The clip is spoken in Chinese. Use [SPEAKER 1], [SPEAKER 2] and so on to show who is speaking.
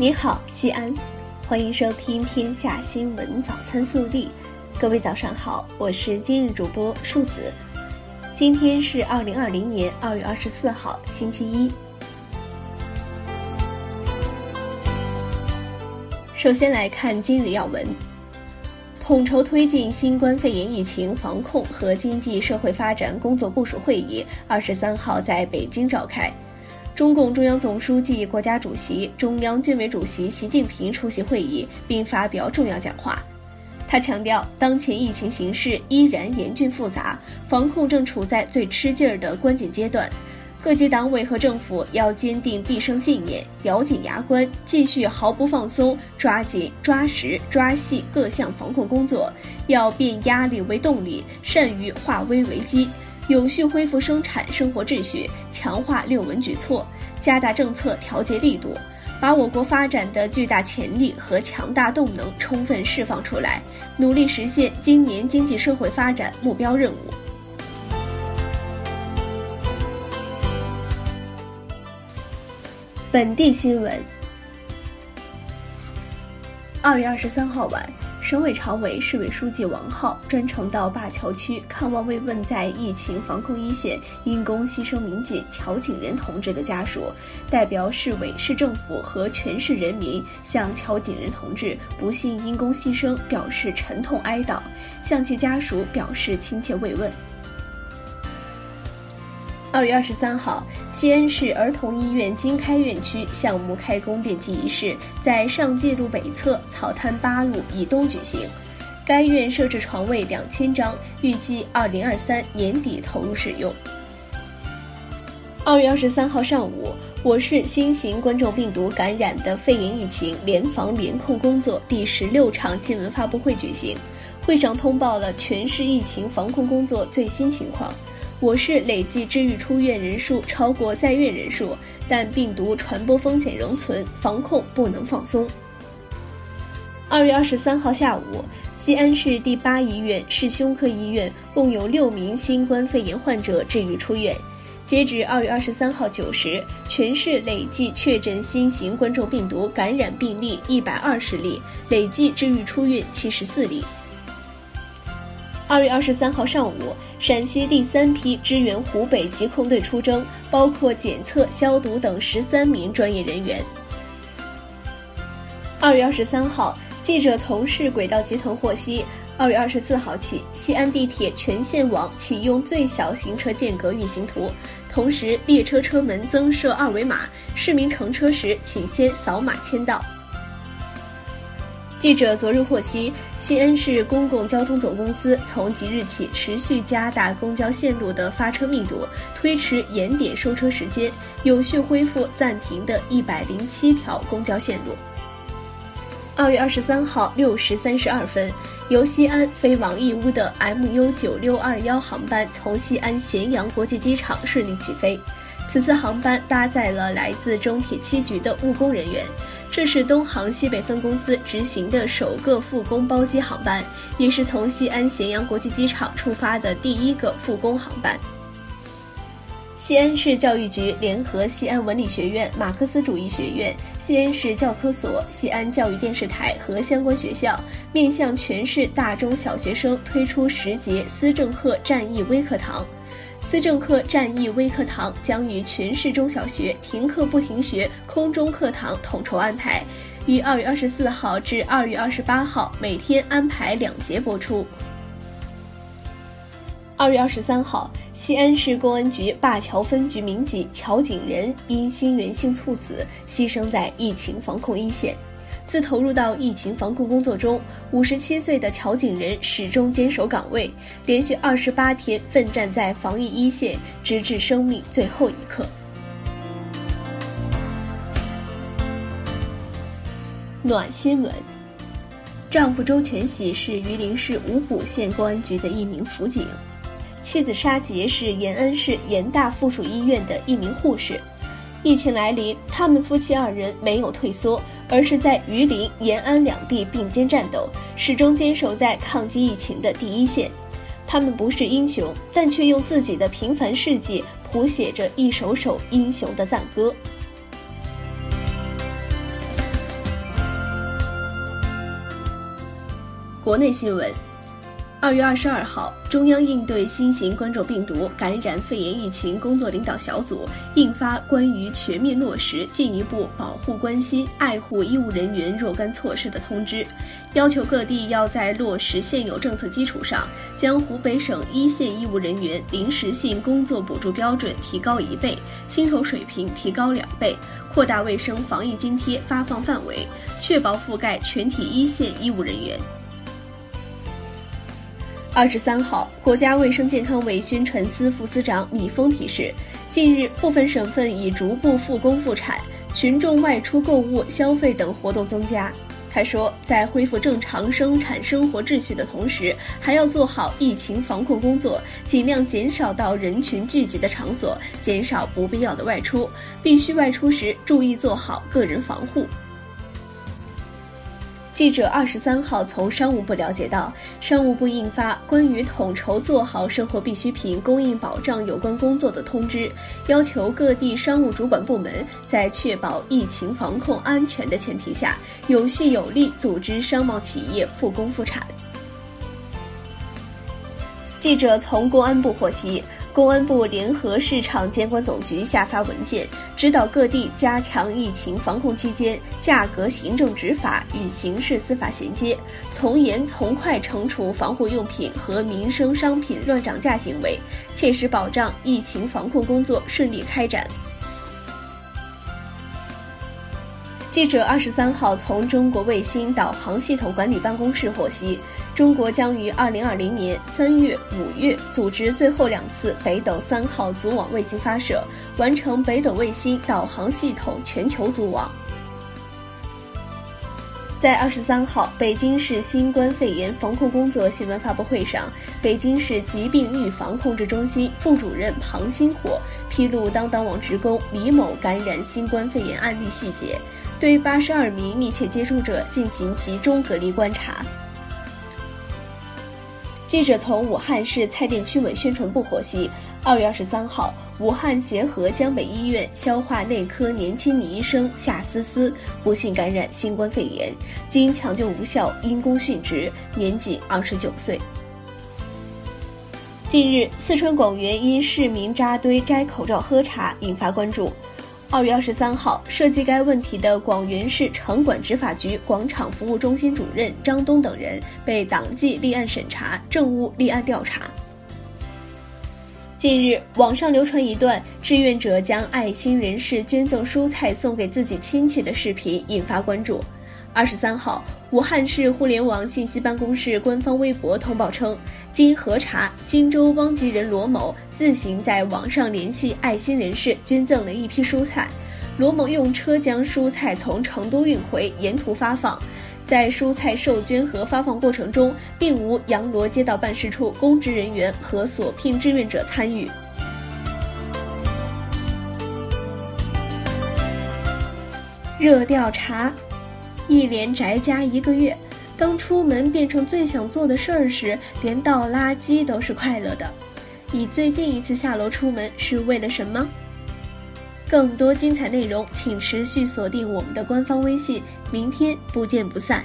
[SPEAKER 1] 你好，西安，欢迎收听《天下新闻早餐速递》。各位早上好，我是今日主播树子。今天是二零二零年二月二十四号，星期一。首先来看今日要闻。统筹推进新冠肺炎疫情防控和经济社会发展工作部署会议二十三号在北京召开。中共中央总书记、国家主席、中央军委主席习近平出席会议并发表重要讲话。他强调，当前疫情形势依然严峻复杂，防控正处在最吃劲儿的关键阶段。各级党委和政府要坚定必胜信念，咬紧牙关，继续毫不放松，抓紧、抓实、抓细各项防控工作。要变压力为动力，善于化危为机。有序恢复生产生活秩序，强化六稳举措，加大政策调节力度，把我国发展的巨大潜力和强大动能充分释放出来，努力实现今年经济社会发展目标任务。本地新闻：二月二十三号晚。省委常委、市委书记王浩专程到灞桥区看望慰问在疫情防控一线因公牺牲民警乔景仁同志的家属，代表市委、市政府和全市人民向乔景仁同志不幸因公牺牲表示沉痛哀悼，向其家属表示亲切慰问。二月二十三号，西安市儿童医院经开院区项目开工奠基仪式在上界路北侧草滩八路以东举行。该院设置床位两千张，预计二零二三年底投入使用。二月二十三号上午，我市新型冠状病毒感染的肺炎疫情联防联控工作第十六场新闻发布会举行，会上通报了全市疫情防控工作最新情况。我市累计治愈出院人数超过在院人数，但病毒传播风险仍存，防控不能放松。二月二十三号下午，西安市第八医院市胸科医院共有六名新冠肺炎患者治愈出院。截止二月二十三号九时，全市累计确诊新型冠状病毒感染病例一百二十例，累计治愈出院七十四例。二月二十三号上午。陕西第三批支援湖北疾控队出征，包括检测、消毒等十三名专业人员。二月二十三号，记者从市轨道集团获悉，二月二十四号起，西安地铁全线网启用最小行车间隔运行图，同时列车车门增设二维码，市民乘车时请先扫码签到。记者昨日获悉，西安市公共交通总公司从即日起持续加大公交线路的发车密度，推迟延点收车时间，有序恢复暂停的一百零七条公交线路。二月二十三号六时三十二分，由西安飞往义乌的 MU 九六二幺航班从西安咸阳国际机场顺利起飞。此次航班搭载了来自中铁七局的务工人员。这是东航西北分公司执行的首个复工包机航班，也是从西安咸阳国际机场出发的第一个复工航班。西安市教育局联合西安文理学院、马克思主义学院、西安市教科所、西安教育电视台和相关学校，面向全市大中小学生推出十节思政课战役微课堂。思政课战役微课堂将与全市中小学停课不停学空中课堂统筹安排，于二月二十四号至二月二十八号每天安排两节播出。二月二十三号，西安市公安局灞桥分局民警乔景仁因心源性猝死牺牲在疫情防控一线。自投入到疫情防控工作中，五十七岁的乔景仁始终坚守岗位，连续二十八天奋战在防疫一线，直至生命最后一刻。暖新闻：丈夫周全喜是榆林市五谷县公安局的一名辅警，妻子沙杰是延安市延大附属医院的一名护士。疫情来临，他们夫妻二人没有退缩。而是在榆林延安两地并肩战斗始终坚守在抗击疫情的第一线。他们不是英雄但却用自己的平凡事迹谱写着一首首英雄的赞歌。国内新闻二月二十二号，中央应对新型冠状病毒感染肺炎疫情工作领导小组印发关于全面落实进一步保护、关心、爱护医务人员若干措施的通知，要求各地要在落实现有政策基础上，将湖北省一线医务人员临时性工作补助标准提高一倍，薪酬水平提高两倍，扩大卫生防疫津贴发放范围，确保覆盖全体一线医务人员。二十三号，国家卫生健康委宣传司副司长米峰提示，近日部分省份已逐步复工复产，群众外出购物、消费等活动增加。他说，在恢复正常生产生活秩序的同时，还要做好疫情防控工作，尽量减少到人群聚集的场所，减少不必要的外出。必须外出时，注意做好个人防护。记者二十三号从商务部了解到，商务部印发关于统筹做好生活必需品供应保障有关工作的通知，要求各地商务主管部门在确保疫情防控安全的前提下，有序有力组织商贸企业复工复产。记者从公安部获悉。公安部联合市场监管总局下发文件，指导各地加强疫情防控期间价格行政执法与刑事司法衔接，从严从快惩处防护用品和民生商品乱涨价行为，切实保障疫情防控工作顺利开展。记者二十三号从中国卫星导航系统管理办公室获悉，中国将于二零二零年三月、五月组织最后两次北斗三号组网卫星发射，完成北斗卫星导航系统全球组网。在二十三号北京市新冠肺炎防控工作新闻发布会上，北京市疾病预防控制中心副主任庞星火披露当当网职工李某感染新冠肺炎案例细节。对八十二名密切接触者进行集中隔离观察。记者从武汉市蔡甸区委宣传部获悉，二月二十三号，武汉协和江北医院消化内科年轻女医生夏思思不幸感染新冠肺炎，经抢救无效因公殉职，年仅二十九岁。近日，四川广元因市民扎堆摘口罩喝茶引发关注。二月二十三号，涉及该问题的广元市城管执法局广场服务中心主任张东等人被党纪立案审查，政务立案调查。近日，网上流传一段志愿者将爱心人士捐赠蔬菜送给自己亲戚的视频，引发关注。二十三号，武汉市互联网信息办公室官方微博通报称，经核查，新洲汪集人罗某自行在网上联系爱心人士，捐赠了一批蔬菜。罗某用车将蔬菜从成都运回，沿途发放。在蔬菜受捐和发放过程中，并无阳罗街道办事处公职人员和所聘志愿者参与。热调查。一连宅家一个月，当出门变成最想做的事儿时，连倒垃圾都是快乐的。你最近一次下楼出门是为了什么？更多精彩内容，请持续锁定我们的官方微信，明天不见不散。